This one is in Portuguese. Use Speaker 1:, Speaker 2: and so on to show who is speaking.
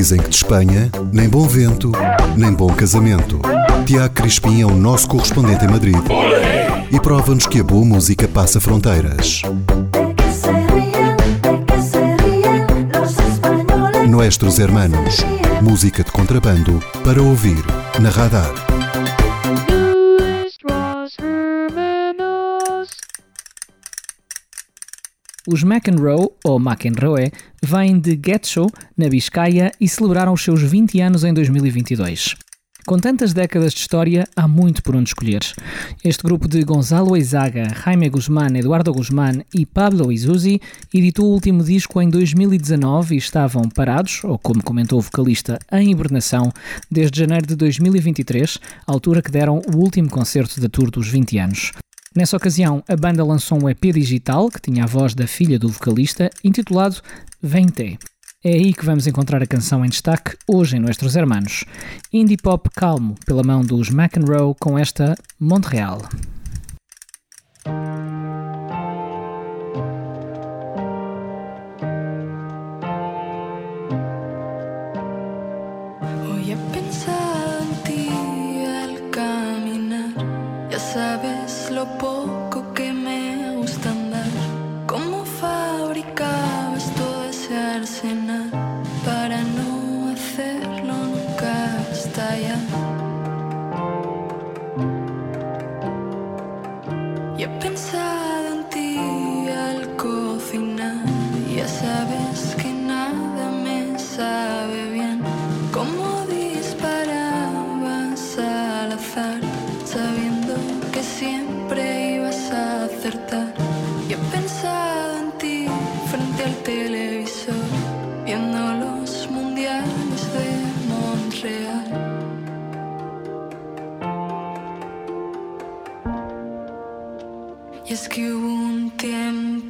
Speaker 1: Dizem que de Espanha, nem bom vento, nem bom casamento. Tiago Crispim é o nosso correspondente em Madrid e prova-nos que a boa música passa fronteiras. Nuestros Hermanos, música de contrabando para ouvir na radar.
Speaker 2: Os McEnroe, ou McEnroe, vêm de Getxo, na Biscaia, e celebraram os seus 20 anos em 2022. Com tantas décadas de história, há muito por onde escolher. Este grupo de Gonzalo Eizaga, Jaime Guzmán, Eduardo Guzmán e Pablo Izuzzi editou o último disco em 2019 e estavam parados, ou como comentou o vocalista, em hibernação, desde janeiro de 2023, altura que deram o último concerto da tour dos 20 anos. Nessa ocasião, a banda lançou um EP digital que tinha a voz da filha do vocalista, intitulado Vente. É aí que vamos encontrar a canção em destaque hoje em Nuestros Hermanos. Indie pop calmo, pela mão dos McEnroe com esta Montreal.
Speaker 3: Pensado para no hacerlo nunca hasta allá. Y he pensado en ti al cocinar, ya sabes que nada me sabe bien. Como Es que hubo un tiempo